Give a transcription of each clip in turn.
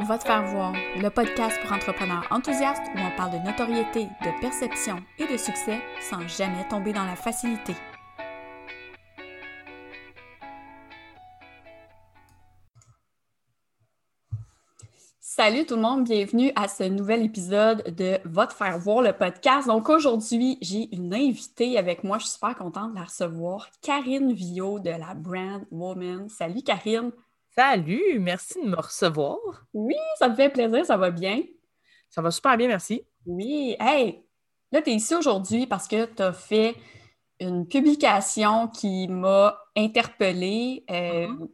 Va te faire voir, le podcast pour entrepreneurs enthousiastes où on parle de notoriété, de perception et de succès sans jamais tomber dans la facilité. Salut tout le monde, bienvenue à ce nouvel épisode de Va te faire voir le podcast. Donc aujourd'hui, j'ai une invitée avec moi. Je suis super contente de la recevoir, Karine Vio de la Brand Woman. Salut Karine. Salut, merci de me recevoir. Oui, ça me fait plaisir, ça va bien? Ça va super bien, merci. Oui, hey, là, tu es ici aujourd'hui parce que tu as fait une publication qui m'a interpellée. Euh, mm-hmm.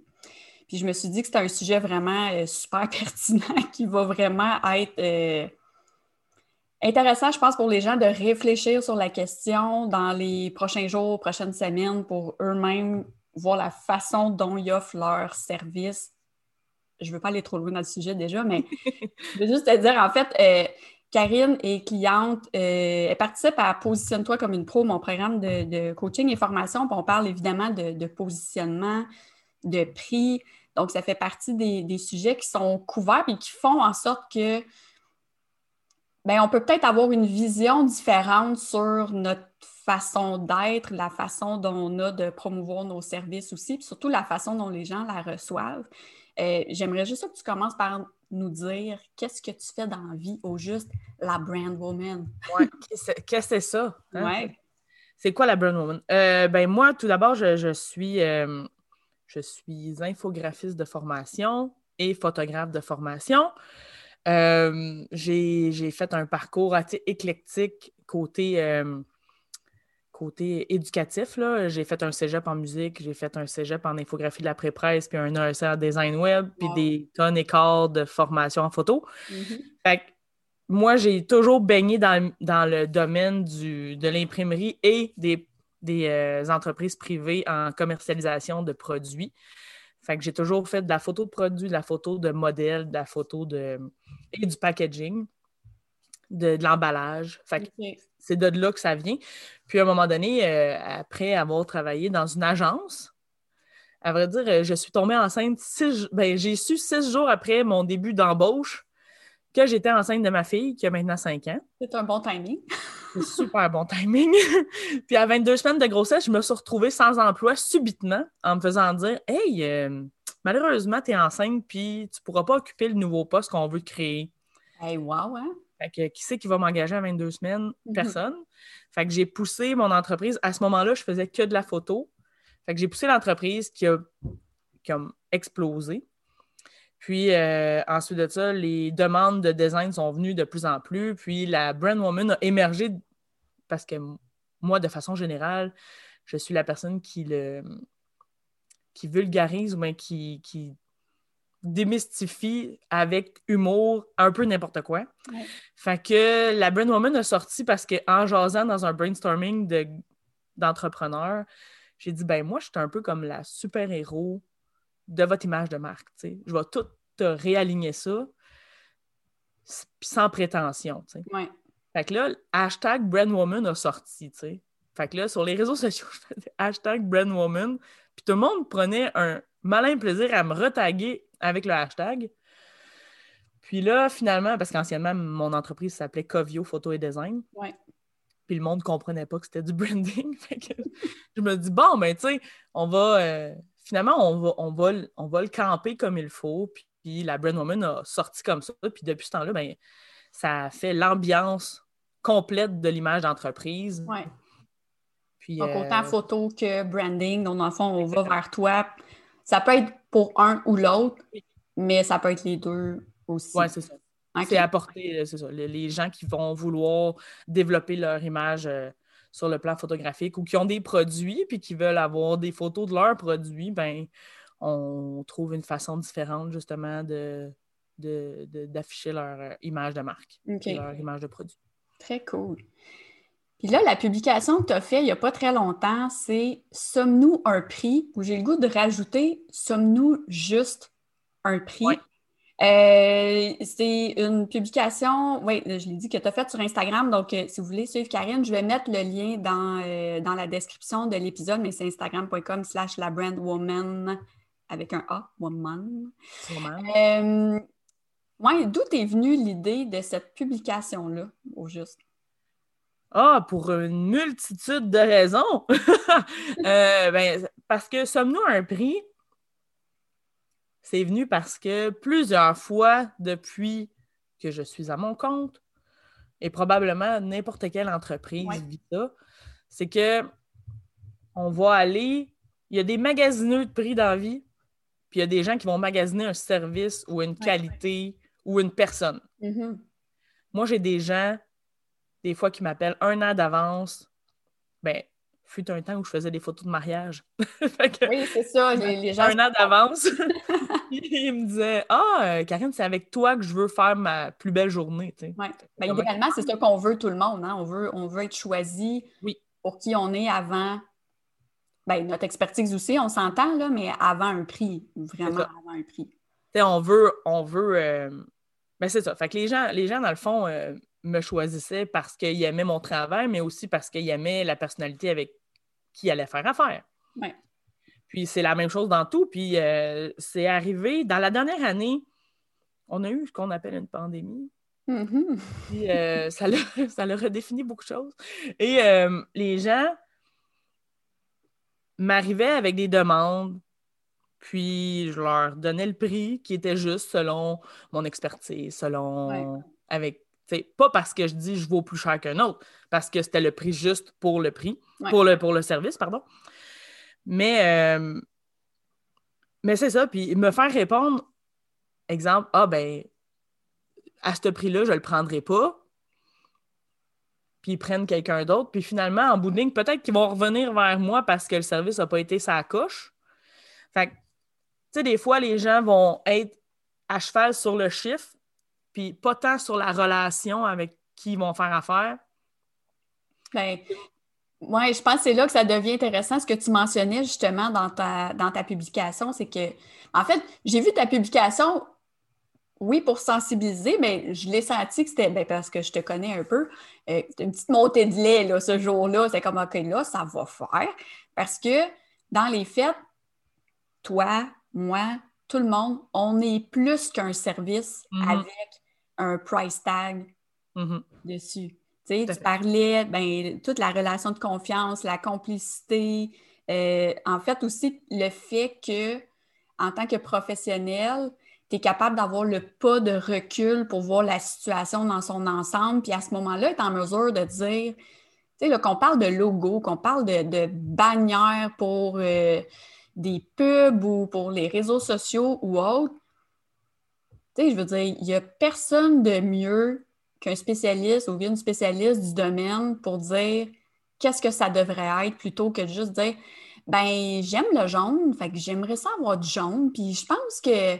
Puis je me suis dit que c'était un sujet vraiment euh, super pertinent qui va vraiment être euh, intéressant, je pense, pour les gens de réfléchir sur la question dans les prochains jours, prochaines semaines pour eux-mêmes voir la façon dont ils offrent leurs services. Je ne veux pas aller trop loin dans le sujet déjà, mais je veux juste te dire, en fait, euh, Karine est cliente, euh, elle participe à Positionne-toi comme une pro, mon programme de, coaching et formation. Puis on parle évidemment de, positionnement, de prix. Donc, ça fait partie des, sujets qui sont couverts et qui font en sorte que ben, on peut peut-être avoir une vision différente sur notre façon d'être, la façon dont on a de promouvoir nos services aussi, puis surtout la façon dont les gens la reçoivent. Euh, j'aimerais juste que tu commences par nous dire qu'est-ce que tu fais dans la vie au juste la brand woman. Oui, qu'est-ce que c'est ça? Hein? Ouais. C'est quoi la brand woman? Euh, ben moi, tout d'abord, je, suis, euh, je suis infographiste de formation et photographe de formation. j'ai fait un parcours assez éclectique côté côté éducatif, j'ai fait un cégep en musique, j'ai fait un cégep en infographie de la pré-presse, puis un ESR en design web, puis des tonnes et quart de formation en photo. Mm-hmm. Fait moi, j'ai toujours baigné dans, le domaine du, de l'imprimerie et des, euh, entreprises privées en commercialisation de produits. Fait que j'ai toujours fait de la photo de produits, de la photo de modèles, de la photo de et du packaging, de, l'emballage. C'est de là que ça vient. Puis à un moment donné, euh, après avoir travaillé dans une agence, à vrai dire, euh, je suis tombée enceinte six, ben, j'ai su six jours après mon début d'embauche que j'étais enceinte de ma fille qui a maintenant cinq ans. C'est un bon timing. C'est super bon timing. Puis à 22 semaines de grossesse, je me suis retrouvée sans emploi subitement en me faisant dire Hey, euh, malheureusement, tu es enceinte, puis tu ne pourras pas occuper le nouveau poste qu'on veut créer. Hey, wow, hein? Fait que qui c'est qui va m'engager à 22 semaines? Mhm. Personne. Fait que j'ai poussé mon entreprise. À ce moment-là, je faisais que de la photo. Fait que j'ai poussé l'entreprise qui a, explosé. Puis euh, ensuite de ça, les demandes de design sont venues de plus en plus. Puis la Brand Woman a émergé parce que moi, de façon générale, je suis la personne qui le qui vulgarise ou bien qui, qui démystifie avec humour un peu n'importe quoi. Fait que la Brand Woman a sorti parce qu'en jasant dans un brainstorming d'entrepreneurs, j'ai dit ben moi, je suis un peu comme la super-héros de votre image de marque. Je vais tout te réaligner ça sans prétention. Fait que là, hashtag Brandwoman a sorti. Fait que là, sur les réseaux sociaux, je faisais hashtag Brandwoman. Puis tout le monde prenait un malin plaisir à me retaguer avec le hashtag. Puis là, finalement, parce qu'anciennement, mon entreprise s'appelait Covio Photo et Design. Puis le monde ne comprenait pas que c'était du branding. je me dis, bon, ben, tu sais, on va. Euh, finalement, on va, on, va, on va le camper comme il faut. Puis, la Brand Woman a sorti comme ça. Puis depuis ce temps-là, ben, ça fait l'ambiance complète de l'image d'entreprise. Oui. Puis, Donc, autant euh, photo que branding. Donc, dans le fond, on va vers toi. Ça peut être pour un ou l'autre, mais ça peut être les deux aussi. Oui, c'est ça. C'est apporter, euh, c'est ça. Les, gens qui vont vouloir développer leur image euh, sur le plan photographique ou qui ont des produits puis qui veulent avoir des photos de leurs produits, ben on trouve une façon différente justement de, d'afficher leur euh, image de marque, leur image de produit. Très cool. Puis là, la publication que tu as faite il n'y a pas très longtemps, c'est Sommes-nous un prix? Où j'ai le goût de rajouter Sommes-nous juste un prix? Euh, c'est une publication, oui, je l'ai dit, que tu as faite sur Instagram. Donc, euh, si vous voulez suivre Karine, je vais mettre le lien dans, euh, dans la description de l'épisode, mais c'est instagram.com slash la brand woman avec un A, woman. Oui, d'où est venue l'idée de cette publication-là, au juste? Ah, pour une multitude de raisons. Euh, ben, parce que sommes-nous un prix? C'est venu parce que plusieurs fois depuis que je suis à mon compte, et probablement n'importe quelle entreprise vit ça, c'est que on va aller, il y a des magasineux de prix dans la vie, puis il y a des gens qui vont magasiner un service ou une qualité ou une personne. Mm-hmm. Moi, j'ai des gens, des fois, qui m'appellent un an d'avance. Ben, fut un temps où je faisais des photos de mariage. oui, c'est ça. Les, gens un an d'avance. ils me disaient Ah, euh, Karine, c'est avec toi que je veux faire ma plus belle journée. Oui. Ben, idéalement, c'est ça qu'on veut tout le monde. Hein? On, veut, on veut être choisi oui. pour qui on est avant. Ben, notre expertise aussi, on s'entend, là, mais avant un prix. Vraiment avant un prix. on veut. On veut euh, ben, c'est ça. Fait que les gens, les gens, dans le fond, euh, me choisissaient parce qu'ils aimaient mon travail, mais aussi parce qu'ils aimaient la personnalité avec qui allait faire affaire. Puis c'est la même chose dans tout. Puis euh, c'est arrivé dans la dernière année, on a eu ce qu'on appelle une pandémie. Mm-hmm. Puis euh, ça, leur, ça a redéfini beaucoup de choses. Et euh, les gens m'arrivaient avec des demandes, puis je leur donnais le prix qui était juste selon mon expertise, selon. avec pas parce que je dis je vaux plus cher qu'un autre, parce que c'était le prix juste pour le prix, pour, le, pour le service, pardon. Mais, euh, mais c'est ça. Puis me faire répondre, exemple, ah ben, à ce prix-là, je ne le prendrai pas. Puis ils prennent quelqu'un d'autre. Puis finalement, en bout de ligne, peut-être qu'ils vont revenir vers moi parce que le service n'a pas été sa coche. Fait tu sais, des fois, les gens vont être à cheval sur le chiffre, puis pas tant sur la relation avec qui ils vont faire affaire. Bien, oui, je pense que c'est là que ça devient intéressant. Ce que tu mentionnais justement dans ta, dans ta publication, c'est que, en fait, j'ai vu ta publication, oui, pour sensibiliser, mais je l'ai senti que c'était, ben, parce que je te connais un peu, euh, une petite montée de lait là, ce jour-là. C'est comme, OK, là, ça va faire. Parce que dans les fêtes, toi, moi, tout le monde, on est plus qu'un service mm-hmm. avec un price tag mm-hmm. dessus. Tu parlais, ben, toute la relation de confiance, la complicité. Euh, en fait, aussi, le fait que, en tant que professionnel, tu es capable d'avoir le pas de recul pour voir la situation dans son ensemble, puis à ce moment-là, être en mesure de dire, tu sais, qu'on parle de logo, qu'on parle de, de bannières pour euh, des pubs ou pour les réseaux sociaux ou autres, tu sais, je veux dire, il n'y a personne de mieux qu'un spécialiste ou une spécialiste du domaine pour dire qu'est-ce que ça devrait être plutôt que de juste dire ben j'aime le jaune, fait que j'aimerais ça avoir du jaune, puis je pense que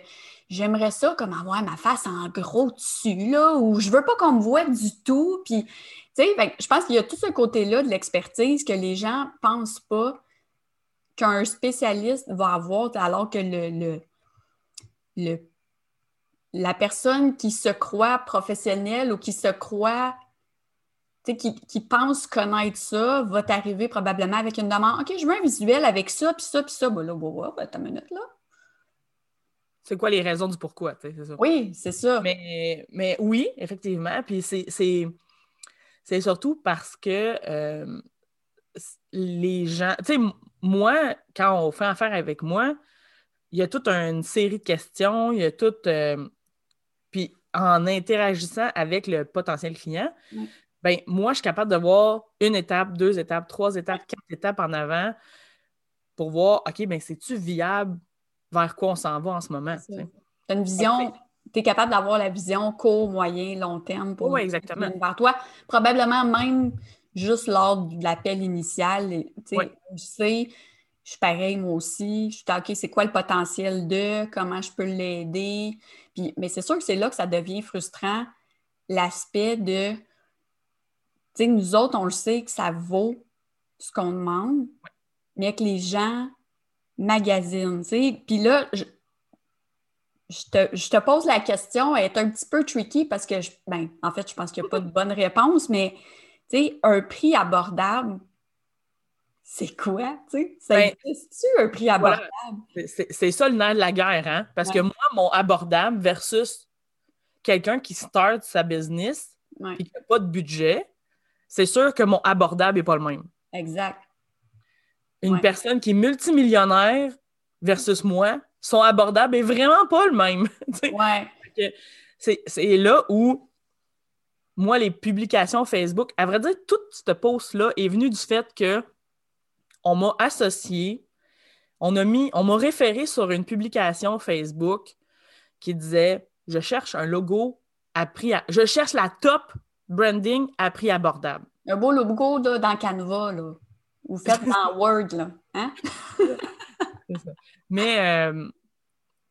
j'aimerais ça comme avoir ma face en gros dessus, là, ou je veux pas qu'on me voit du tout, puis, tu sais, je pense qu'il y a tout ce côté-là de l'expertise que les gens pensent pas qu'un spécialiste va avoir, alors que le, le, le la personne qui se croit professionnelle ou qui se croit, qui, qui pense connaître ça, va t'arriver probablement avec une demande. OK, je veux un visuel avec ça, puis ça, puis ça. Ben là, ben, ta minute, là. C'est quoi les raisons du pourquoi, c'est ça? Oui, c'est ça. Mais, mais oui, effectivement. Puis c'est surtout parce que euh, les gens. Tu sais, moi, quand on fait affaire avec moi, il y a toute une série de questions, il y a toute. Euh, en interagissant avec le potentiel client, ben, moi, je suis capable de voir une étape, deux étapes, trois étapes, quatre étapes en avant pour voir, OK, ben, c'est-tu viable? Vers quoi on s'en va en ce moment? Tu as une vision, tu es capable d'avoir la vision court, moyen, long terme pour oui, exactement. vers toi. Probablement même juste lors de l'appel initial, tu sais, je suis pareil, moi aussi. Je suis OK, c'est quoi le potentiel de, comment je peux l'aider? Puis, mais c'est sûr que c'est là que ça devient frustrant, l'aspect de, tu sais, nous autres, on le sait que ça vaut ce qu'on demande, mais que les gens magasinent, tu sais. Puis là, je, te, pose la question, elle est un petit peu tricky parce que, je, ben, en fait, je pense qu'il n'y a pas de bonne réponse, mais, tu sais, un prix abordable, c'est quoi, tu sais? Ça ben, existe-tu un prix abordable? C'est ça le nerf de la guerre, hein? Parce que moi, mon abordable versus quelqu'un qui start sa business Ouais. et qui n'a pas de budget, c'est sûr que mon abordable n'est pas le même. Exact. Une Ouais. personne qui est multimillionnaire versus moi, son abordable est vraiment pas le même. Ouais. c'est, c'est là où moi, les publications Facebook, à vrai dire, toute cette post-là est venue du fait que on m'a associé, on a mis, on m'a référé sur une publication Facebook qui disait Je cherche un logo à prix à- je cherche la top branding à prix abordable. Un beau logo là, dans Canva, là. Ou fait dans Word, là. Hein? Ça. Mais, euh,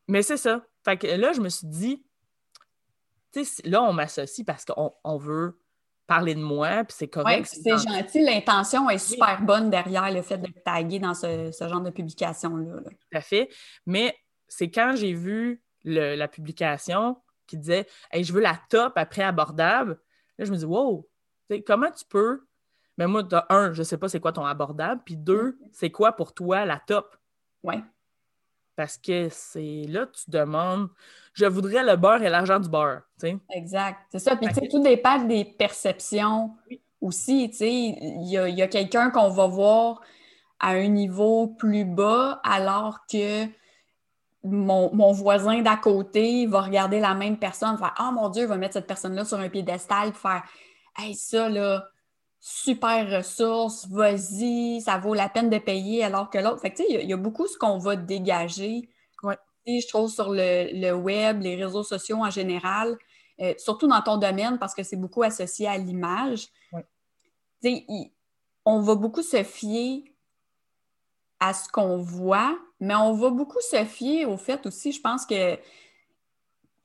mais c'est ça. Fait que là, je me suis dit, tu sais, là, on m'associe parce qu'on on veut parler de moi, puis c'est Oui, correct. c'est gentil. L'intention est super bonne derrière le fait de taguer dans ce, ce genre de publication-là. là. Tout à fait. Mais c'est quand j'ai vu le- la publication qui disait Hey, je veux la top après abordable. Là, je me dis Wow, comment tu peux. Mais moi, de un, je sais pas c'est quoi ton abordable. Puis deux, c'est quoi pour toi la top? Oui, Parce que c'est là, tu demandes Je voudrais le beurre et l'argent du beurre. exact. C'est ça. Puis, tu sais, tout dépend des perceptions Oui. aussi. Tu sais, il y a, il y a quelqu'un qu'on va voir à un niveau plus bas, alors que mon, mon voisin d'à côté va regarder la même personne, faire Ah mon Dieu, il va mettre cette personne-là sur un piédestal, puis faire Hey, ça, là, super ressource, vas-y, ça vaut la peine de payer, alors que l'autre. Fait que, tu sais, il y a- il y, a beaucoup ce qu'on va dégager. Ouais. Je trouve sur le, le web, les réseaux sociaux en général, euh, surtout dans ton domaine, parce que c'est beaucoup associé à l'image. Ouais. Tu sais, on va beaucoup se fier à ce qu'on voit, mais on va beaucoup se fier au fait aussi, je pense que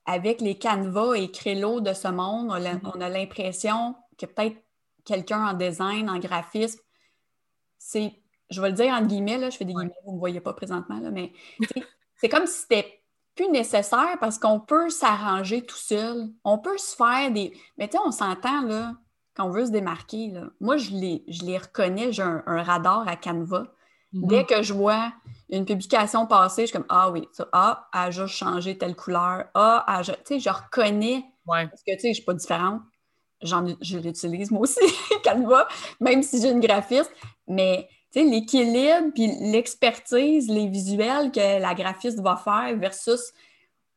avec les canevas et Crélo de ce monde, on a, Mhm. on a l'impression que peut-être quelqu'un en design, en graphisme, c'est, je vais le dire entre guillemets, là, je fais des guillemets, vous ne me voyez pas présentement, là, mais c'est comme si c'était plus nécessaire parce qu'on peut s'arranger tout seul. On peut se faire des. Mais tu sais, on s'entend, là, quand on veut se démarquer. Là. Moi, je les, je les reconnais, j'ai un, un radar à Canva. Mhm. Dès que je vois une publication passer, je suis comme Ah oui, ça, ah, elle a juste changé telle couleur. Ah, elle a ju- tu sais, je reconnais Ouais. parce que tu sais, je suis pas différente. J'en, je l'utilise moi aussi, Canva, même si j'ai une graphiste. Mais tu sais, l'équilibre puis l'expertise, les visuels que la graphiste va faire versus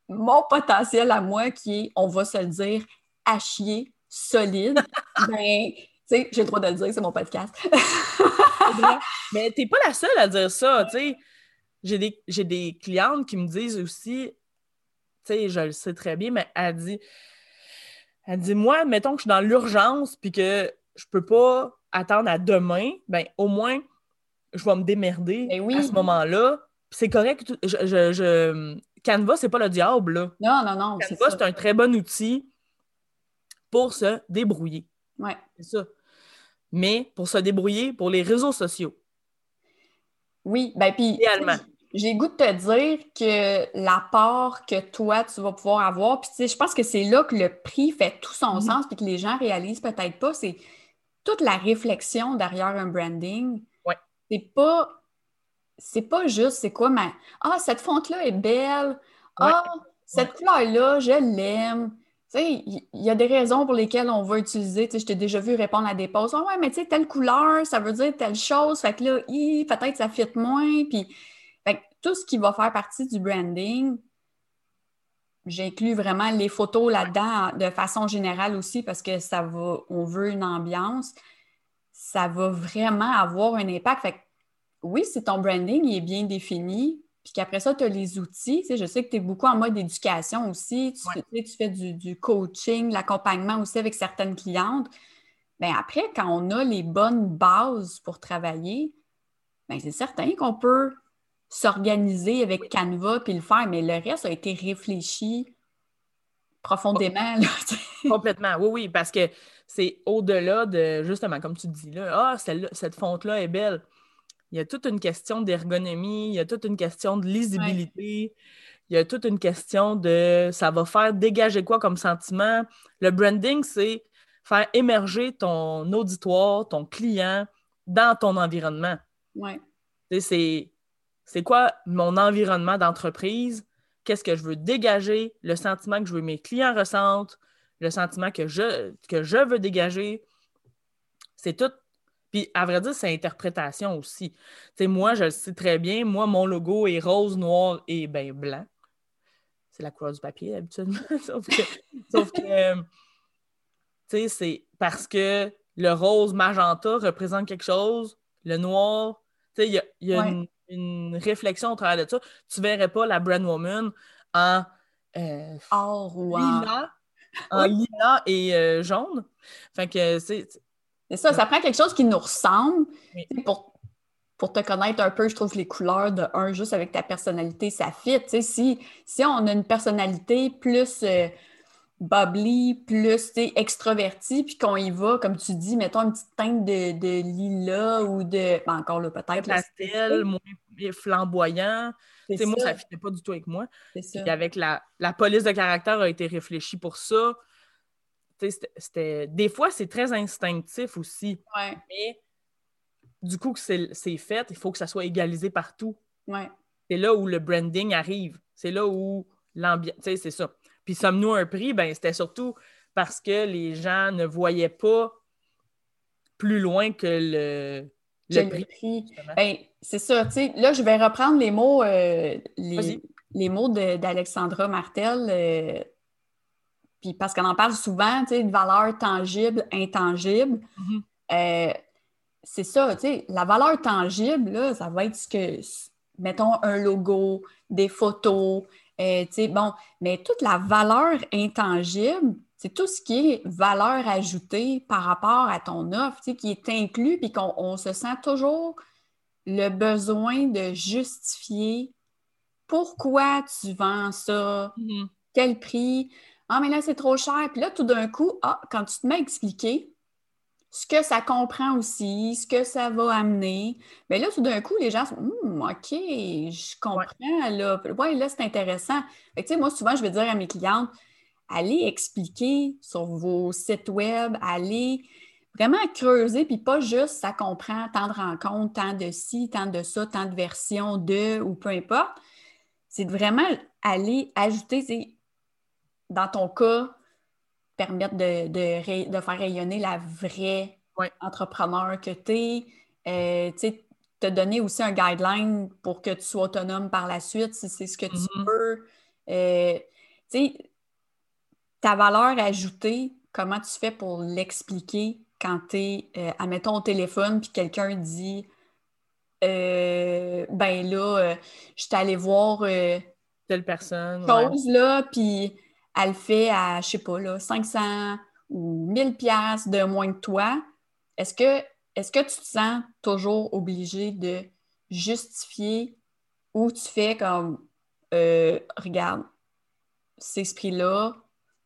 mon potentiel à moi qui est, on va se le dire, à chier, solide, ben, tu sais, j'ai le droit de le dire, c'est mon podcast. Mais t'es pas la seule à dire ça, tu sais. J'ai des, j'ai des clientes qui me disent aussi, tu sais, je le sais très bien, mais elle dit, elle dit, moi, mettons que je suis dans l'urgence puis que je peux pas attendre à demain, ben au moins, je vais me démerder Ben oui. à ce moment-là. C'est correct. Je, je, je- Canva, c'est pas le diable, là. Non, non, non, c'est Canva, c'est un très bon outil pour se débrouiller. Ouais. C'est ça. Mais pour se débrouiller pour les réseaux sociaux, Oui, ben puis idéalement. J'ai goût de te dire que l'apport que toi, tu vas pouvoir avoir, puis tu sais, je pense que c'est là que le prix fait tout son Mhm. sens, puis que les gens réalisent peut-être pas, c'est toute la réflexion derrière un branding. Ouais. C'est pas, c'est pas juste, c'est quoi, mais ah, cette fonte-là est belle, ah, cette couleur-là, je l'aime. Tu sais, il y, a des raisons pour lesquelles on va utiliser. Tu sais, je t'ai déjà vu répondre à des posts. Ah ouais, mais tu sais, telle couleur, ça veut dire telle chose. Fait que là, peut-être ça fit moins. Puis, tout ce qui va faire partie du branding, j'inclus vraiment les photos là-dedans de façon générale aussi parce que ça va, on veut une ambiance. Ça va vraiment avoir un impact. Fait que oui, si ton branding il est bien défini, puis qu'après ça, tu as les outils. Tu sais, je sais que tu es beaucoup en mode éducation aussi. Tu, Ouais. tu sais, tu fais du, du coaching, l'accompagnement aussi avec certaines clientes. Bien, après, quand on a les bonnes bases pour travailler, bien, c'est certain qu'on peut s'organiser avec Canva puis le faire, mais le reste a été réfléchi profondément. là. Complètement, oui, oui, parce que c'est au-delà de, justement, comme tu dis là, ah, cette fonte-là est belle. Il y a toute une question d'ergonomie, il y a toute une question de lisibilité, il y a toute une question de ça va faire dégager quoi comme sentiment? Le branding, c'est faire émerger ton auditoire, ton client dans ton environnement. Sais, C'est c'est quoi mon environnement d'entreprise? qu'est-ce que je veux dégager, le sentiment que je veux mes clients ressentent, le sentiment que je, veux dégager. C'est tout. Puis, à vrai dire, c'est interprétation aussi. moi, je le sais très bien. Moi, mon logo est rose, noir et ben, blanc. C'est la couleur du papier, habituellement. sauf que, sauf que sais, c'est parce que le rose magenta représente quelque chose, le noir, tu sais, il y a, une, réflexion au travers de ça. Tu verrais pas la brand woman en euh, or en et euh, jaune. Fait que c'est. C'est ça, ça prend quelque chose qui nous ressemble. Pour, pour te connaître un peu, je trouve que les couleurs de un, juste avec ta personnalité, ça fit. Si, si on a une personnalité plus. Euh, bubbly, plus extraverti, puis qu'on y va, comme tu dis, mettons une petite teinte de, de lilas ou de. Ben encore là, peut-être. Pastel, moins flamboyant. moi, ça ne fitait pas du tout avec moi. Puis avec la, la, police de caractère a été réfléchie pour ça. C'était... Des fois, c'est très instinctif aussi. Mais du coup, que c'est fait, il faut que ça soit égalisé partout. C'est là où le branding arrive. C'est là où l'ambiance. C'est ça. Puis sommes-nous un prix? Ben, c'était surtout parce que les gens ne voyaient pas plus loin que le, le prix. Ben, c'est ça, tu sais. Là, je vais reprendre les mots, euh, les, mots d'Alexandra Martel. Euh, puis parce qu'on en parle souvent, tu sais, de valeur tangible, intangible. Mm-hmm. Euh, c'est ça, tu sais, la valeur tangible, là, ça va être ce que, mettons, un logo, des photos, euh, bon, mais toute la valeur intangible, c'est tout ce qui est valeur ajoutée par rapport à ton offre, qui est inclus, puis qu'on se sent toujours le besoin de justifier pourquoi tu vends ça, mm-hmm. quel prix. Ah, mais là, c'est trop cher. Puis là, tout d'un coup, ah, quand tu te mets à expliquer, ce que ça comprend aussi, ce que ça va amener. Mais là, tout d'un coup, les gens sont hum, OK, je comprends. Là, ouais, là, c'est intéressant. Fait moi, souvent, je vais dire à mes clientes allez expliquer sur vos sites web, allez vraiment creuser, puis pas juste ça comprend tant de rencontres, tant de ci, tant de ça, tant de versions de ou peu importe. C'est de vraiment aller ajouter, dans ton cas, permettre de, de, faire rayonner la vraie entrepreneur que tu es. Euh, te donner aussi un guideline pour que tu sois autonome par la suite si c'est ce que tu mm-hmm. veux. Euh, ta valeur ajoutée, comment tu fais pour l'expliquer quand tu es, euh, admettons, au téléphone, puis quelqu'un dit Ben là, je suis allée voir. Telle personne. Chose, là, puis elle fait à, je sais pas, là, 500 ou 1000 pièces de moins que toi, est-ce que, est que tu te sens toujours obligé de justifier ou tu fais comme, euh, regarde, c'est ce prix-là,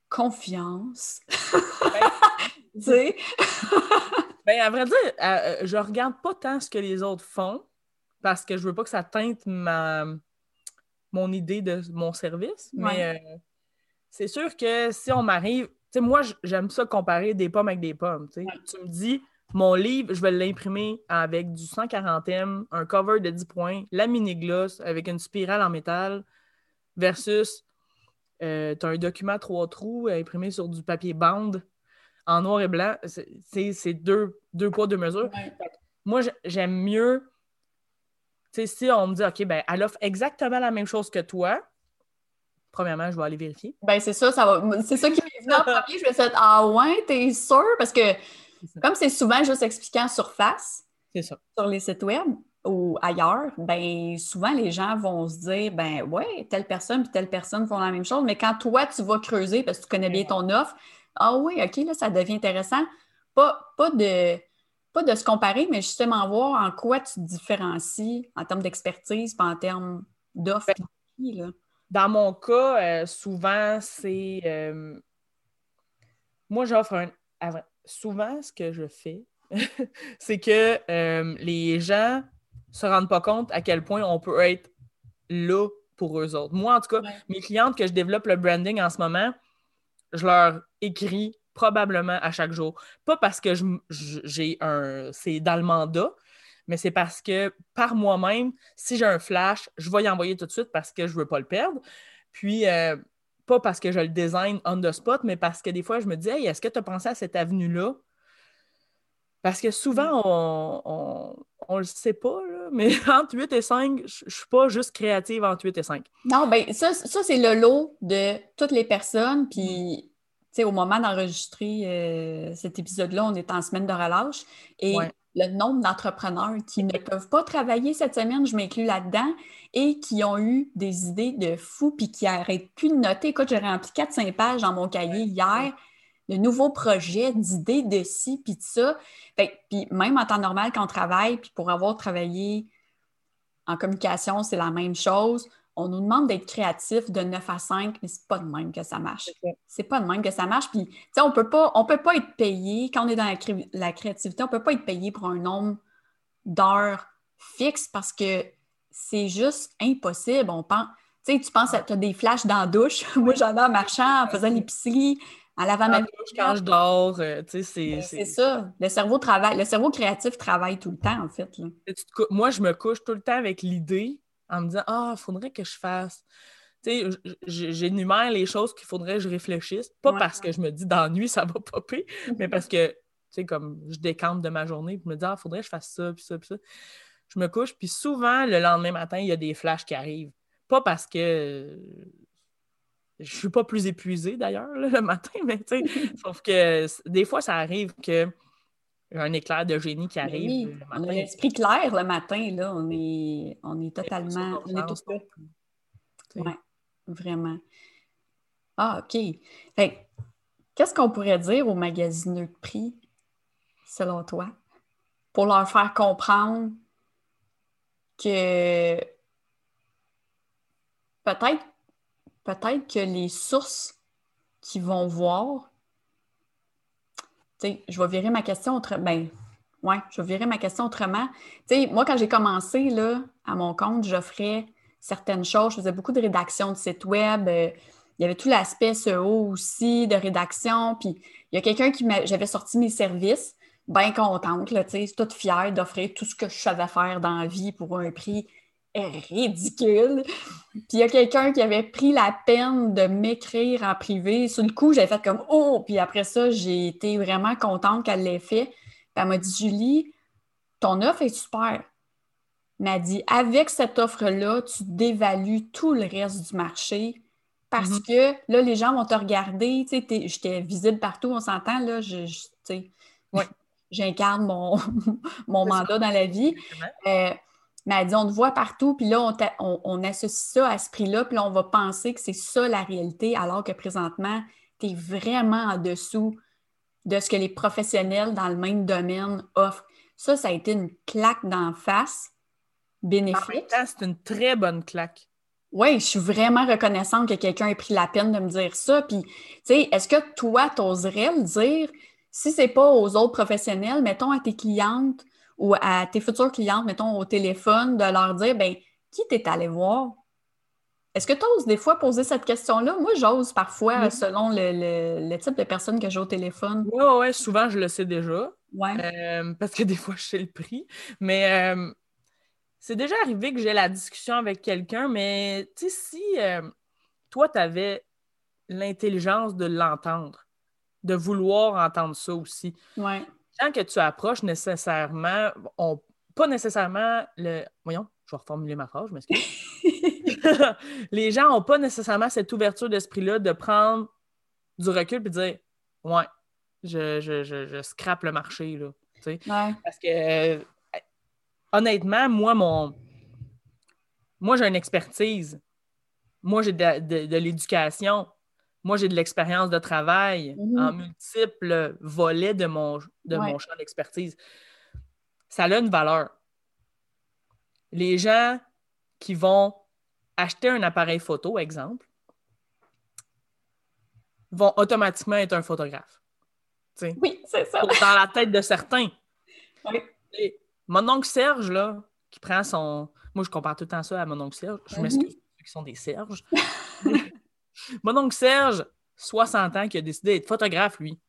confiance. tu sais? ben, à vrai dire, euh, je regarde pas tant ce que les autres font parce que je veux pas que ça teinte ma, mon idée de mon service, mais euh, c'est sûr que si on m'arrive, tu sais, moi, j'aime ça comparer des pommes avec des pommes. Tu me dis, mon livre, je vais l'imprimer avec du 140M, un cover de 10 points, la mini-gloss avec une spirale en métal, versus euh, tu as un document trois trous imprimé sur du papier bande en noir et blanc. C'est deux, deux poids, deux mesures. Moi, j'aime mieux, tu sais, si on me dit, OK, ben, elle offre exactement la même chose que toi, premièrement, je vais aller vérifier. Ben, c'est ça, ça va. C'est ça qui m'est venu en premier. Je me suis dit, ah ouais, t'es sûr? Parce que, comme c'est souvent juste expliqué en surface, sur les sites web ou ailleurs, ben souvent les gens vont se dire, ben ouais, telle personne puis telle personne font la même chose. Mais quand toi, tu vas creuser parce que tu connais bien ton offre, ah oui, OK, là, ça devient intéressant. Pas, pas de pas de se comparer, mais justement voir en quoi tu te différencies en termes d'expertise, pas en termes d'offre. Ben, dans mon cas, euh, souvent, c'est. Euh, moi, j'offre un. Souvent, ce que je fais, c'est que euh, les gens se rendent pas compte à quel point on peut être là pour eux autres. Moi, en tout cas, mes clientes que je développe le branding en ce moment, je leur écris probablement à chaque jour. Pas parce que j'ai un. C'est dans le mandat, mais c'est parce que par moi-même, si j'ai un flash, je vais y envoyer tout de suite parce que je ne veux pas le perdre. Puis, euh, pas parce que je le design on the spot, mais parce que des fois, je me dis, hey, est-ce que tu as pensé à cette avenue-là? Parce que souvent, on, on, le sait pas, mais entre 8 et 5, je ne suis pas juste créative entre 8 et 5. Non, bien, ça, ça c'est le lot de toutes les personnes. Puis, tu sais, au moment d'enregistrer euh, cet épisode-là, on est en semaine de relâche. Et le nombre d'entrepreneurs qui ne peuvent pas travailler cette semaine, je m'inclus là-dedans, et qui ont eu des idées de fou, puis qui n'arrêtent plus de noter. Écoute, j'ai rempli 4-5 pages dans mon cahier hier de nouveaux projets, d'idées de ci, puis de ça. puis même en temps normal, quand on travaille, puis pour avoir travaillé en communication, c'est la même chose. On nous demande d'être créatif de 9 à 5, mais c'est pas de même que ça marche. C'est pas de même que ça marche. Puis, tu sais, on peut pas, on peut pas être payé, quand on est dans la, créativité, on peut pas être payé pour un nombre d'heures fixe parce que c'est juste impossible. On pense, tu sais, tu penses, tu as des flashs dans la douche. Moi, j'en ai en marchant, en faisant l'épicerie, en lavant ma Quand je dors, euh, tu sais, ben, c'est... ça. Le cerveau travaille, le cerveau créatif travaille tout le temps, en fait. Moi, je me couche tout le temps avec l'idée en me disant « Ah, il faudrait que je fasse... » Tu sais, j'énumère les choses qu'il faudrait que je réfléchisse. Pas parce que je me dis nuit, ça va popper, mais parce que, tu sais, comme je décante de ma journée, puis me dis « Ah, il faudrait que je fasse ça, puis ça, puis ça. » Je me couche, puis souvent, le lendemain matin, il y a des flashs qui arrivent. Pas parce que je suis pas plus épuisée d'ailleurs le matin, mais tu sais, sauf que des fois, ça arrive que un éclair de génie qui arrive le matin. On a l'esprit clair le matin, là. On est, on est totalement. On est tout Oui, vraiment. Ah, OK. qu'est-ce qu'on pourrait dire aux magasineux de prix, selon toi, pour leur faire comprendre que peut-être peut-être que les sources qui vont voir, je vais virer ma question autrement. Ouais, je vais virer ma question autrement. Moi, quand j'ai commencé là, à mon compte, j'offrais certaines choses. Je faisais beaucoup de rédaction de sites web. Euh, il y avait tout l'aspect SEO aussi, de rédaction. Puis il y a quelqu'un qui m'a. J'avais sorti mes services, bien contente, toute fière d'offrir tout ce que je savais faire dans la vie pour un prix ridicule. Puis il y a quelqu'un qui avait pris la peine de m'écrire en privé. Sur le coup, j'avais fait comme Oh! Puis après ça, j'ai été vraiment contente qu'elle l'ait fait. Puis elle m'a dit Julie, ton offre est super. Elle m'a dit Avec cette offre-là, tu dévalues tout le reste du marché parce mm-hmm. que là, les gens vont te regarder. Tu sais, j'étais visible partout, on s'entend, là. Je, J'incarne mon, mon mandat dans la vie. Mais elle dit, on te voit partout, puis là, on, associe ça à ce prix-là, puis là, on va penser que c'est ça la réalité, alors que présentement, tu es vraiment en dessous de ce que les professionnels dans le même domaine offrent. Ça, ça a été une claque d'en face bénéfique. c'est une très bonne claque. Oui, je suis vraiment reconnaissante que quelqu'un ait pris la peine de me dire ça. Puis, tu sais, est-ce que toi, tu oserais le dire? Si c'est pas aux autres professionnels, mettons à tes clientes ou à tes futures clientes, mettons, au téléphone, de leur dire, ben qui t'es allé voir? Est-ce que tu oses des fois poser cette question-là? Moi, j'ose parfois, selon le, type de personne que j'ai au téléphone. Oui, oui, souvent, je le sais déjà. Euh, parce que des fois, je sais le prix. Mais euh, c'est déjà arrivé que j'ai la discussion avec quelqu'un, mais tu sais, si euh, toi, tu avais l'intelligence de l'entendre, de vouloir entendre ça aussi. Ouais gens que tu approches nécessairement ont pas nécessairement le. Voyons, je vais reformuler ma phrase, je m'excuse. les gens n'ont pas nécessairement cette ouverture d'esprit-là de prendre du recul et de dire Ouais, je, je, je, scrape le marché. Là, Parce que honnêtement, moi, mon. Moi, j'ai une expertise. Moi, j'ai de l'éducation. Moi, j'ai de l'expérience de travail mhm. en multiples volets de mon, de mon champ d'expertise. Ça a une valeur. Les gens qui vont acheter un appareil photo, exemple, vont automatiquement être un photographe. oui, c'est ça. Dans la tête de certains. mon oncle Serge, là, qui prend son. Moi, je compare tout le temps ça à mon oncle Serge. Je m'excuse ceux qui sont des Serges. Mon oncle Serge, 60 ans, qui a décidé d'être photographe, lui.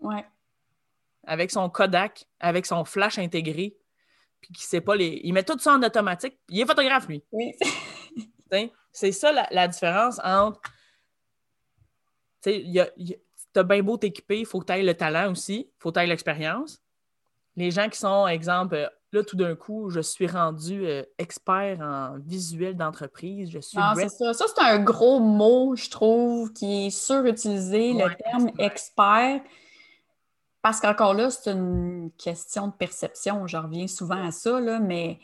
Ouais. Avec son Kodak, avec son flash intégré, puis qui sait pas les. Il met tout ça en automatique, il est photographe, lui. Oui. c'est ça la, différence entre. Tu sais, tu as bien beau t'équiper, il faut que tu ailles le talent aussi, il faut que tu ailles l'expérience. Les gens qui sont, exemple, là, tout d'un coup, je suis rendu euh, expert en visuel d'entreprise. Je suis. Ah, c'est ça. Ça, c'est un gros mot, je trouve, qui est surutilisé, le terme expert. Parce qu'encore là, c'est une question de perception. Je reviens souvent à ça, là, mais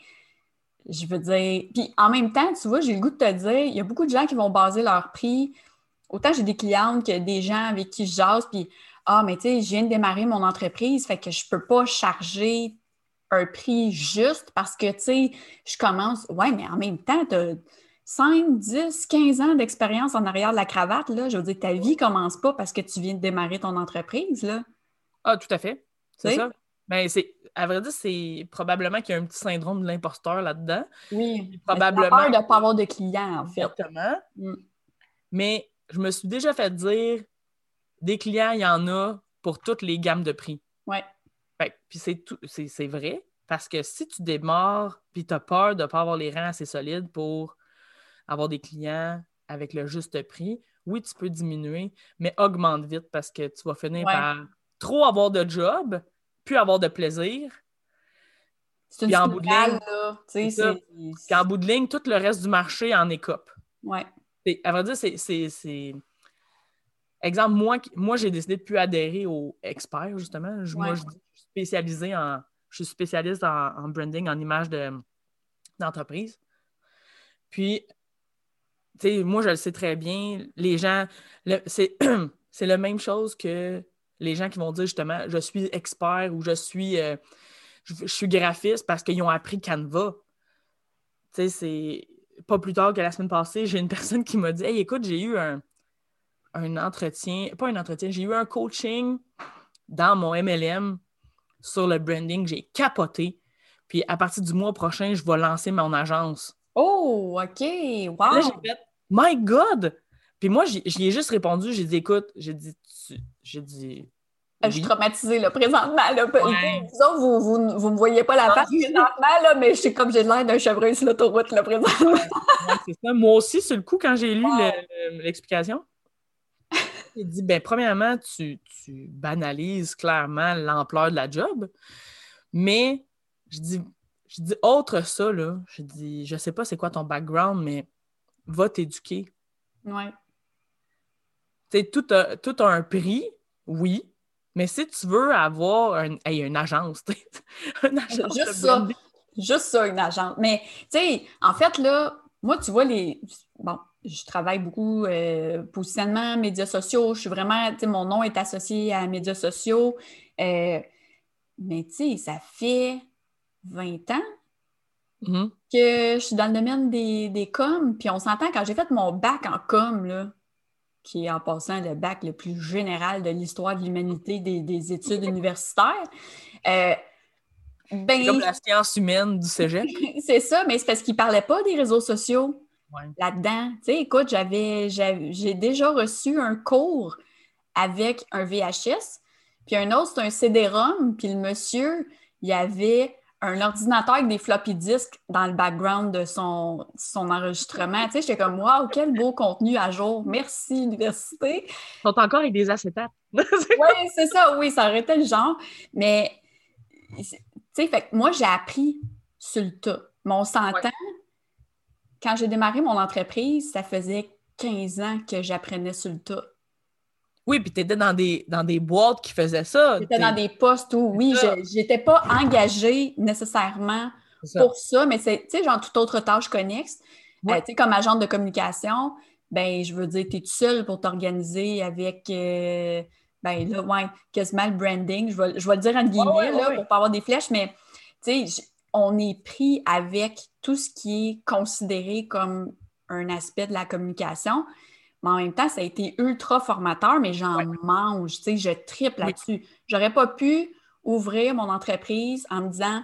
je veux dire. Puis en même temps, tu vois, j'ai le goût de te dire, il y a beaucoup de gens qui vont baser leur prix. Autant j'ai des clientes que des gens avec qui je jase, puis Ah, mais tu sais, je viens de démarrer mon entreprise, fait que je peux pas charger un prix juste parce que, tu sais, je commence. Ouais, mais en même temps, tu as 5, 10, 15 ans d'expérience en arrière de la cravate, là. Je veux dire, ta vie commence pas parce que tu viens de démarrer ton entreprise, là. Ah, tout à fait. C'est ça. Mais c'est, à vrai dire, c'est probablement qu'il y a un petit syndrome de l'imposteur là-dedans. Oui. Probablement. peur de ne pas avoir de clients, en fait. Exactement. Mm. Mais je me suis déjà fait dire des clients, il y en a pour toutes les gammes de prix. Oui. puis c'est, tout, c'est, vrai, parce que si tu démarres puis tu as peur de ne pas avoir les rangs assez solides pour avoir des clients avec le juste prix, oui, tu peux diminuer, mais augmente vite parce que tu vas finir par trop avoir de job, puis avoir de plaisir. C'est une en bout de ligne, en bout de ligne, tout le reste du marché en écope. Ouais. À vrai dire, c'est. Exemple, moi, moi j'ai décidé de ne plus adhérer aux experts, justement. Moi, je suis spécialisé en. Je suis spécialiste en, branding, en image d'entreprise. Puis, tu sais, moi, je le sais très bien. Les gens, c'est la même chose que les gens qui vont dire justement je suis expert ou je suis, euh, je, suis graphiste parce qu'ils ont appris Canva. Tu sais, c'est pas plus tard que la semaine passée, j'ai une personne qui m'a dit Hey, écoute, j'ai eu un, entretien, pas un entretien, j'ai eu un coaching dans mon MLM sur le branding. J'ai capoté. Puis à partir du mois prochain, je vais lancer mon agence. Oh, OK. Wow. Là, j'ai fait My God! Puis moi, j'y ai juste répondu, j'ai dit, écoute, j'ai dit, j'ai dit. Je suis traumatisée, là, présentement. Là. vous, vous, vous, me voyez pas la face présentement, là, mais je suis comme j'ai l'air d'un chevreuil sur l'autoroute, là, présentement. c'est ça. Moi aussi, sur le coup, quand j'ai lu l'explication, j'ai dit, ben, premièrement, tu, tu banalises clairement l'ampleur de la job, mais je dis, je dis autre ça, là. Je dis, je sais pas c'est quoi ton background, mais va t'éduquer. Oui. Tu tout a, tout a un prix, oui, mais si tu veux avoir un, une agence, une agence. Juste ça. Juste ça, une agence. Mais, tu sais, en fait, là, moi, tu vois, les. Bon, je travaille beaucoup euh, positionnement, médias sociaux. Je suis vraiment, tu sais, mon nom est associé à médias sociaux. Euh, mais, tu sais, ça fait 20 ans mm-hmm. que je suis dans le domaine des, des coms. Puis on s'entend, quand j'ai fait mon bac en com, là, qui est en passant le bac le plus général de l'histoire de l'humanité des, études universitaires. Euh, ben, Comme la science humaine du cégep. c'est ça, mais c'est parce qu'il ne parlait pas des réseaux sociaux là-dedans. Tu sais, écoute, j'avais, j'ai déjà reçu un cours avec un VHS, puis un autre, c'est un CD-ROM, puis le monsieur, il y avait un ordinateur avec des floppy disks dans le background de son, son enregistrement. Tu sais, j'étais comme, waouh, quel beau contenu à jour. Merci, université. Ils sont encore avec des acétates. oui, c'est ça, oui, ça aurait été le genre. Mais, tu sais, fait moi, j'ai appris sur le tas. Mais on s'entend, quand j'ai démarré mon entreprise, ça faisait 15 ans que j'apprenais sur le tas. Oui, puis tu étais dans des, dans des boîtes qui faisaient ça. J'étais dans des postes où, oui, je n'étais pas engagée nécessairement pour ça, mais c'est, tu sais, genre toute autre tâche connexe. Euh, tu sais, comme agente de communication, ben je veux dire, tu es tout seul pour t'organiser avec, euh, ben là, ouais, quasiment le branding. Je vais, je vais le dire en guillemets, là, pour pas avoir des flèches, mais tu sais, on est pris avec tout ce qui est considéré comme un aspect de la communication. Mais en même temps, ça a été ultra formateur, mais j'en mange, tu sais, je triple là-dessus. J'aurais pas pu ouvrir mon entreprise en me disant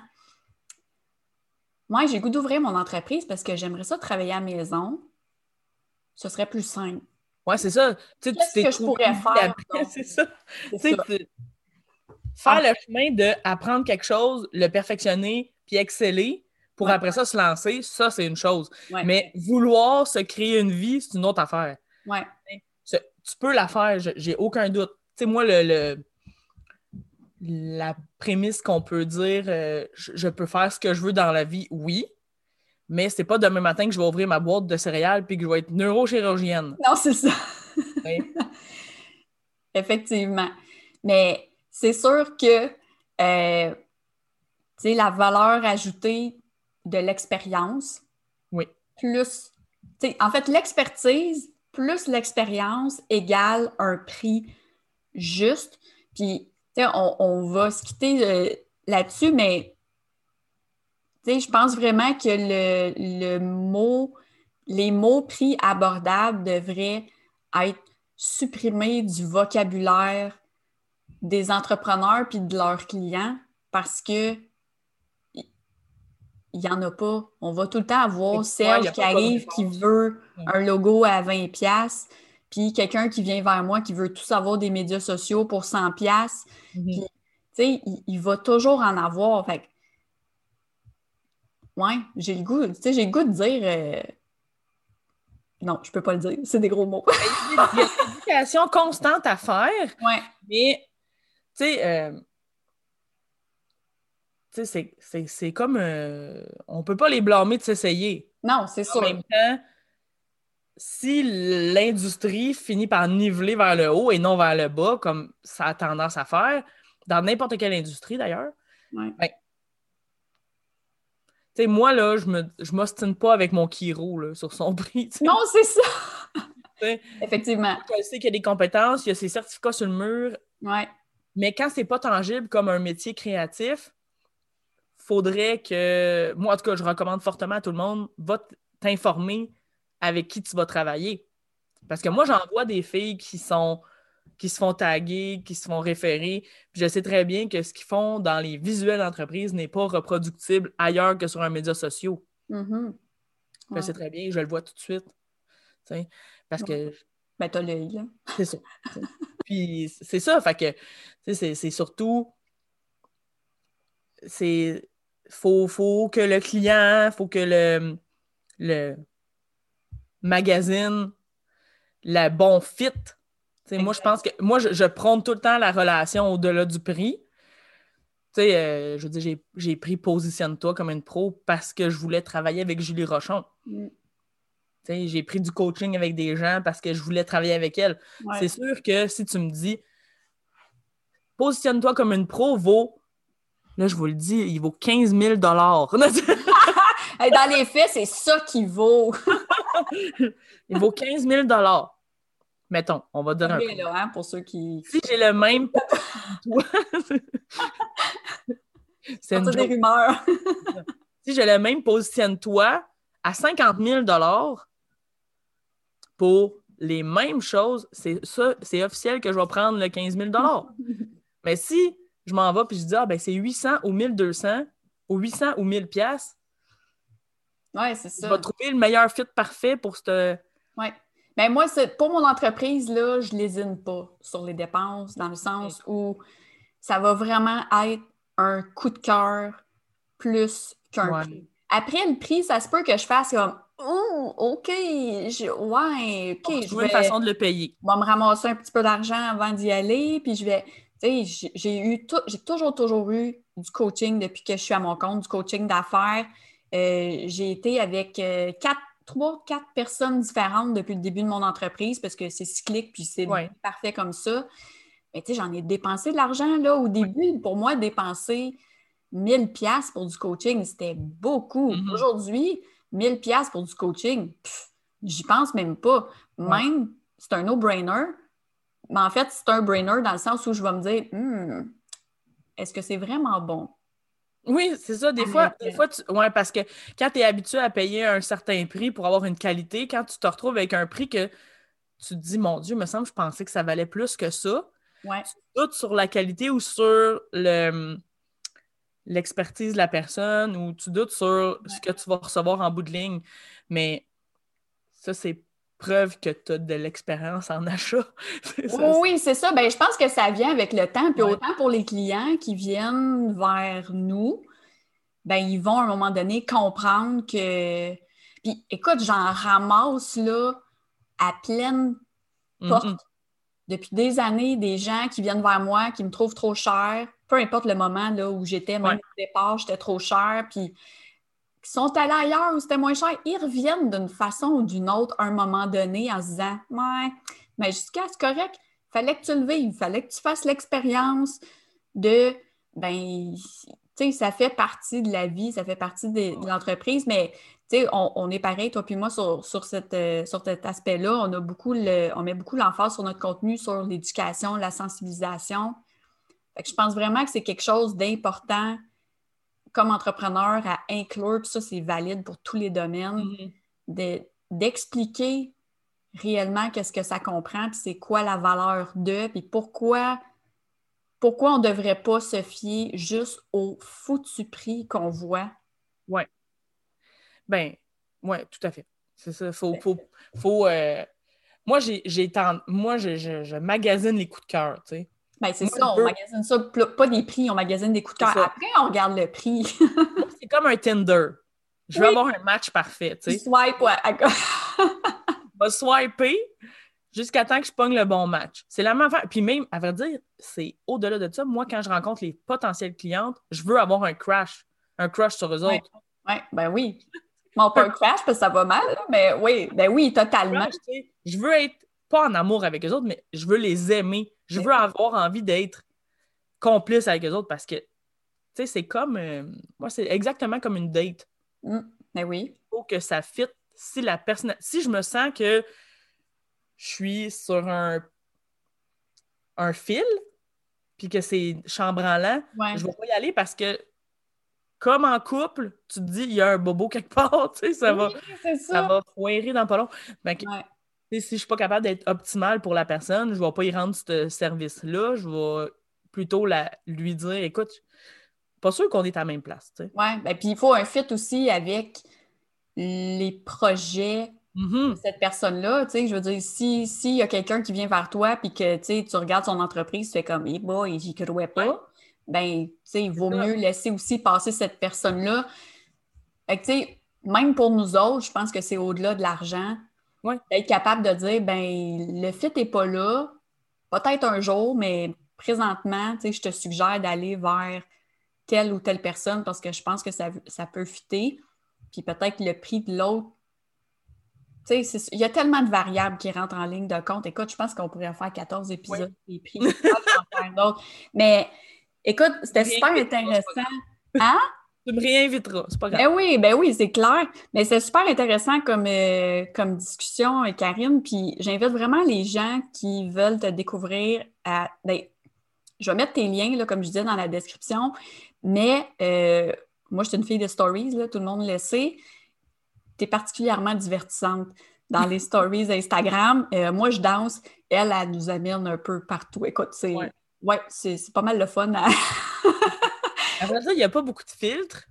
Moi, j'ai goût d'ouvrir mon entreprise parce que j'aimerais ça travailler à la maison. Ce serait plus simple. Oui, c'est ça. Qu'est-ce que je pourrais faire? c'est ça. Faire le chemin d'apprendre quelque chose, le perfectionner, puis exceller pour après ça se lancer, ça, c'est une chose. Mais vouloir se créer une vie, c'est une autre affaire. Ouais. Tu peux la faire, j'ai aucun doute. Tu sais, moi, le, la prémisse qu'on peut dire, euh, je, peux faire ce que je veux dans la vie, oui. Mais c'est pas demain matin que je vais ouvrir ma boîte de céréales puis que je vais être neurochirurgienne. Non, c'est ça. Effectivement. Mais c'est sûr que euh, la valeur ajoutée de l'expérience. Oui. Plus, en fait, l'expertise plus l'expérience égale un prix juste. Puis, on, on, va se quitter euh, là-dessus, mais je pense vraiment que le, le, mot, les mots prix abordables devraient être supprimés du vocabulaire des entrepreneurs puis de leurs clients parce que il n'y en a pas. On va tout le temps avoir Serge qui arrive, qui veut un logo à 20$, puis quelqu'un qui vient vers moi qui veut tout savoir des médias sociaux pour 100$. Mhm. Puis, tu sais, il, va toujours en avoir. Fait ouais, j'ai le goût, tu sais, j'ai le goût de dire. Euh, non, je peux pas le dire, c'est des gros mots. il y a une éducation constante à faire. Ouais. Mais, tu sais, euh, c'est comme. Euh, on peut pas les blâmer de s'essayer. Non, c'est sûr. En même temps, si l'industrie finit par niveler vers le haut et non vers le bas, comme ça a tendance à faire, dans n'importe quelle industrie d'ailleurs, ouais. ben, moi, là, je me je m'ostine pas avec mon Kiro là, sur son prix. Non, c'est ça! Effectivement. Je sais qu'il y a des compétences, il y a ses certificats sur le mur. Ouais. Mais quand c'est pas tangible comme un métier créatif, faudrait que, moi en tout cas, je recommande fortement à tout le monde, va t'informer avec qui tu vas travailler. Parce que moi, j'en vois des filles qui sont qui se font taguer, qui se font référer. je sais très bien que ce qu'ils font dans les visuels d'entreprise n'est pas reproductible ailleurs que sur un média social. Mm-hmm. Je sais très bien, je le vois tout de suite. Parce que. Ben, t'as l'œil. C'est ça. Puis c'est ça, fait que c'est surtout. C'est faut, faut que le client, faut que le, le magazine, le bon fit. moi, je pense que moi, je, prône tout le temps la relation au-delà du prix. Tu sais, euh, je veux dire, j'ai pris Positionne-toi comme une pro parce que je voulais travailler avec Julie Rochon. Mm. J'ai pris du coaching avec des gens parce que je voulais travailler avec elle. C'est sûr que si tu me dis Positionne-toi comme une pro vaut Là, je vous le dis, il vaut 15 000 Dans les faits, c'est ça qu'il vaut. il vaut 15 000 Mettons, on va donner un. Là, hein, pour ceux qui. Si j'ai le même. c'est une des rumeurs. si j'ai le même positionne-toi à 50 000 pour les mêmes choses, c'est ça, c'est officiel que je vais prendre le 15 000 Mais si je m'en vais, puis je dis, ah, ben c'est 800 ou 1200, ou 800 ou 1000 pièces. Ouais, c'est ça. Je vais trouver le meilleur fit parfait pour cette... Ouais. Ben moi, pour mon entreprise, là, je lésine pas sur les dépenses, dans le sens où ça va vraiment être un coup de cœur plus qu'un prix. Après le prix, ça se peut que je fasse comme Oh, OK, je... ouais, OK. Je vais une façon de le payer. Je vais me ramasser un petit peu d'argent avant d'y aller, puis je vais j'ai eu j'ai toujours, toujours eu du coaching depuis que je suis à mon compte, du coaching d'affaires. Euh, j'ai été avec euh, quatre, trois, quatre personnes différentes depuis le début de mon entreprise parce que c'est cyclique puis c'est parfait comme ça. Mais tu sais, j'en ai dépensé de l'argent là au début. Pour moi, dépenser 1000 pièces pour du coaching, c'était beaucoup. Mm-hmm. Aujourd'hui, 1000 pièces pour du coaching, j'y pense même pas. Même, c'est un no-brainer mais en fait, c'est un brainer dans le sens où je vais me dire hmm, est-ce que c'est vraiment bon? Oui, c'est ça. Des fois, des fois tu... ouais, parce que quand tu es habitué à payer un certain prix pour avoir une qualité, quand tu te retrouves avec un prix que tu te dis, mon Dieu, me semble, je pensais que ça valait plus que ça. Ouais. Tu doutes sur la qualité ou sur le l'expertise de la personne ou tu doutes sur ce que tu vas recevoir en bout de ligne. Mais ça, c'est preuve que tu as de l'expérience en achat. oui, c'est ça. Ben, je pense que ça vient avec le temps. Puis autant pour les clients qui viennent vers nous, ben ils vont à un moment donné comprendre que. Puis écoute, j'en ramasse là à pleine porte. Mhm. Depuis des années, des gens qui viennent vers moi, qui me trouvent trop cher, peu importe le moment là, où j'étais, même Ouais. au départ, j'étais trop cher, puis qui sont allés ailleurs où c'était moins cher, ils reviennent d'une façon ou d'une autre à un moment donné en se disant Ouais, mais jusqu'à c'est correct, fallait que tu le vives, fallait que tu fasses l'expérience de ben tu sais, ça fait partie de la vie, ça fait partie de, de l'entreprise, mais tu sais, on, on est pareil, toi puis moi, sur, sur, cette, euh, sur cet aspect-là. On a beaucoup le- on met beaucoup l'emphase sur notre contenu, sur l'éducation, la sensibilisation. Fait que je pense vraiment que c'est quelque chose d'important comme entrepreneur à inclure, puis ça, c'est valide pour tous les domaines, Mhm. de- d'expliquer réellement qu'est-ce que ça comprend, puis c'est quoi la valeur de, puis pourquoi, pourquoi on ne devrait pas se fier juste au foutu prix qu'on voit. Ben, ouais, tout à fait. C'est ça. Faut, Ben. faut, faut, euh, Moi, j'ai, moi je, je- je magasine les coups de cœur, tu sais. Ben, c'est ça, on veux- magasine ça, pas des prix, on magasine des coups de cœur. Après, on regarde le prix. C'est comme un Tinder. Je veux Oui. avoir un match parfait, tu sais. swipe ouais. Je vais swiper jusqu'à temps que je pogne le bon match. C'est la même affaire. Puis même, à vrai dire, c'est au-delà de ça. Moi, quand je rencontre les potentielles clientes, je veux avoir un crash, un crush sur eux autres. Ouais, ben oui. Bon, pas un crash parce que ça va mal, mais oui, ben oui, totalement. Je veux être pas en amour avec eux autres, mais je veux les aimer. Je veux avoir envie d'être complice avec eux autres parce que, tu sais, c'est comme. euh, moi, c'est exactement comme une date. Mm, Ben oui. Il faut que ça fitte. Si la personne. Si je me sens que je suis sur un, un fil, puis que c'est chambranlant, Ouais. je vais pas y aller parce que, comme en couple, tu te dis, il y a un bobo quelque part, tu sais, ça, va, Oui, ça ça. va foirer dans pas long. Ouais. Si je suis pas capable d'être optimale pour la personne, je vais pas y rendre ce service-là. Je vais plutôt la, lui dire, écoute, pas sûr qu'on est à la même place. Ouais, ben puis il faut un fit aussi avec les projets Mhm. de cette personne-là. Je veux dire, si- s'il y a quelqu'un qui vient vers toi puis que tu regardes son entreprise, tu fais comme, eh boy, j'y crois pas, Ouais. ben, tu sais, il vaut mieux laisser aussi passer cette personne-là. Fait que, tu sais, même pour nous autres, je pense que c'est au-delà de l'argent. Ouais. D'être capable de dire, ben, le fit n'est pas là, peut-être un jour, mais présentement, tu sais, je te suggère d'aller vers telle ou telle personne parce que je pense que ça, ça peut fitter. Puis peut-être le prix de l'autre tu sais, c'est- il y a tellement de variables qui rentrent en ligne de compte. Écoute, je pense qu'on pourrait faire 14 épisodes des prix. Mais écoute, c'était super intéressant. Tu me réinviteras, c'est pas grave. Ben oui, ben oui, c'est clair. Mais c'est super intéressant comme, euh, comme discussion, euh, Karine. Puis j'invite vraiment les gens qui veulent te découvrir à. ben, je vais mettre tes liens, là, comme je disais, dans la description. Mais euh, moi, je suis une fille de stories, là, tout le monde le sait. Tu es particulièrement divertissante dans les stories Instagram. Euh, moi, je danse. Elle, elle nous amène un peu partout. Écoute, c'est Ouais. c'est pas mal le fun. à- Après ça, il n'y a pas beaucoup de filtres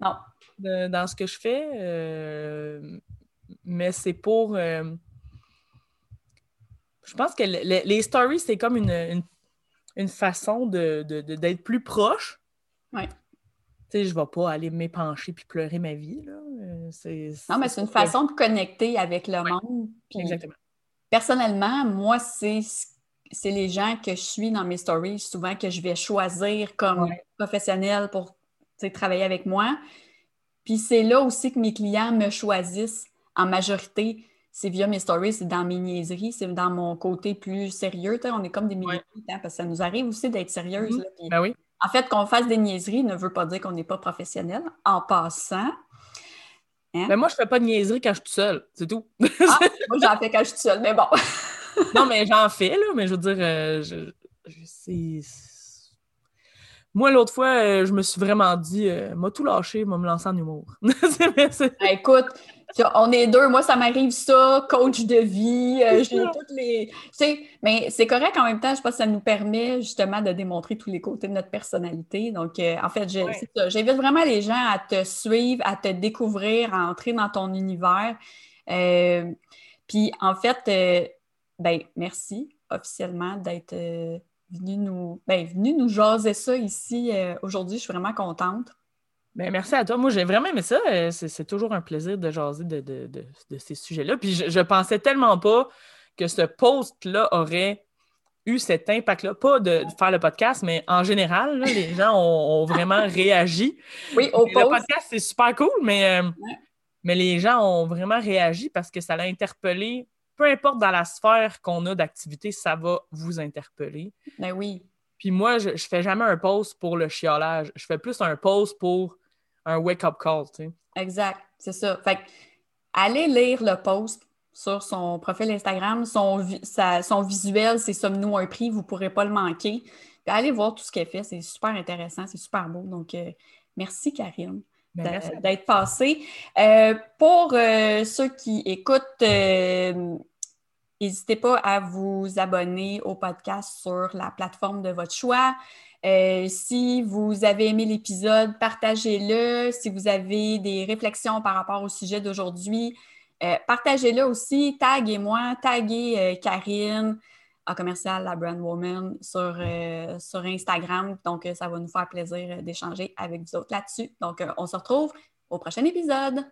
non. de- dans ce que je fais, euh, mais c'est pour. euh, je pense que le- le- les stories, c'est comme une, une, une façon de, de- de- d'être plus proche. Ouais. Tu sais, je ne vais pas aller m'épancher puis pleurer ma vie. Là. Euh, Non, mais c'est une façon de connecter avec le Ouais. monde. Exactement. personnellement, moi, c'est c'est les gens que je suis dans mes stories, souvent que je vais choisir comme Ouais. professionnel pour travailler avec moi. Puis c'est là aussi que mes clients me choisissent en majorité. C'est via mes stories, c'est dans mes niaiseries, c'est dans mon côté plus sérieux. On est comme des Ouais. militantes, hein, parce que ça nous arrive aussi d'être sérieuse. Mhm. là. Puis, Ben oui. En fait, qu'on fasse des niaiseries ne veut pas dire qu'on n'est pas professionnel. En passant, Mais moi, je fais pas de niaiserie quand je suis toute seule, c'est tout. ah, moi j'en fais quand je suis seule, mais bon. Non, mais j'en fais, là, mais je veux dire, euh, je, je- Moi, l'autre fois, euh, je me suis vraiment dit, euh, m'a tout lâché, m'a me lancer en humour. Ben, Écoute, on est deux. Moi, ça m'arrive ça, coach de vie. euh, J'ai toutes les. Tu sais, mais c'est correct en même temps. Je pense que ça nous permet justement de démontrer tous les côtés de notre personnalité. Donc, euh, en fait, Ouais. j'invite vraiment les gens à te suivre, à te découvrir, à entrer dans ton univers. Euh, Puis, en fait, euh, ben, merci officiellement d'être euh, venu nous, ben, venu nous jaser ça ici euh, aujourd'hui. Je suis vraiment contente. Ben, merci à toi. Moi, j'ai vraiment aimé ça. Euh, c'est toujours un plaisir de jaser de, ces sujets-là. Puis je, je pensais tellement pas que ce post-là aurait eu cet impact-là, pas de faire le podcast, mais en général, les gens ont, vraiment réagi. Oui, au post. Le podcast, c'est super cool, mais, euh, mais les gens ont vraiment réagi parce que ça l'a interpellé. Peu importe dans la sphère qu'on a d'activité, ça va vous interpeller. Ben oui. Puis moi, je, je fais jamais un post pour le chiolage. Je fais plus un post pour un wake-up call, tu sais. Exact, c'est ça. Fait allez lire le post sur son profil Instagram. Son, son visuel, c'est Sommes-nous un prix, vous ne pourrez pas le manquer. allez voir tout ce qu'elle fait, c'est super intéressant, c'est super beau. Donc, euh, merci Karine d'être passée. Euh, pour euh, ceux qui écoutent, n'hésitez pas à vous abonner au podcast sur la plateforme de votre choix. si vous avez aimé l'épisode, partagez-le. Si vous avez des réflexions par rapport au sujet d'aujourd'hui, euh, partagez-le aussi, taguez-moi, taguez euh, Karine commercial La Brand Woman sur, euh, sur Instagram. Donc, ça va nous faire plaisir d'échanger avec vous autres là-dessus. Donc, on se retrouve au prochain épisode.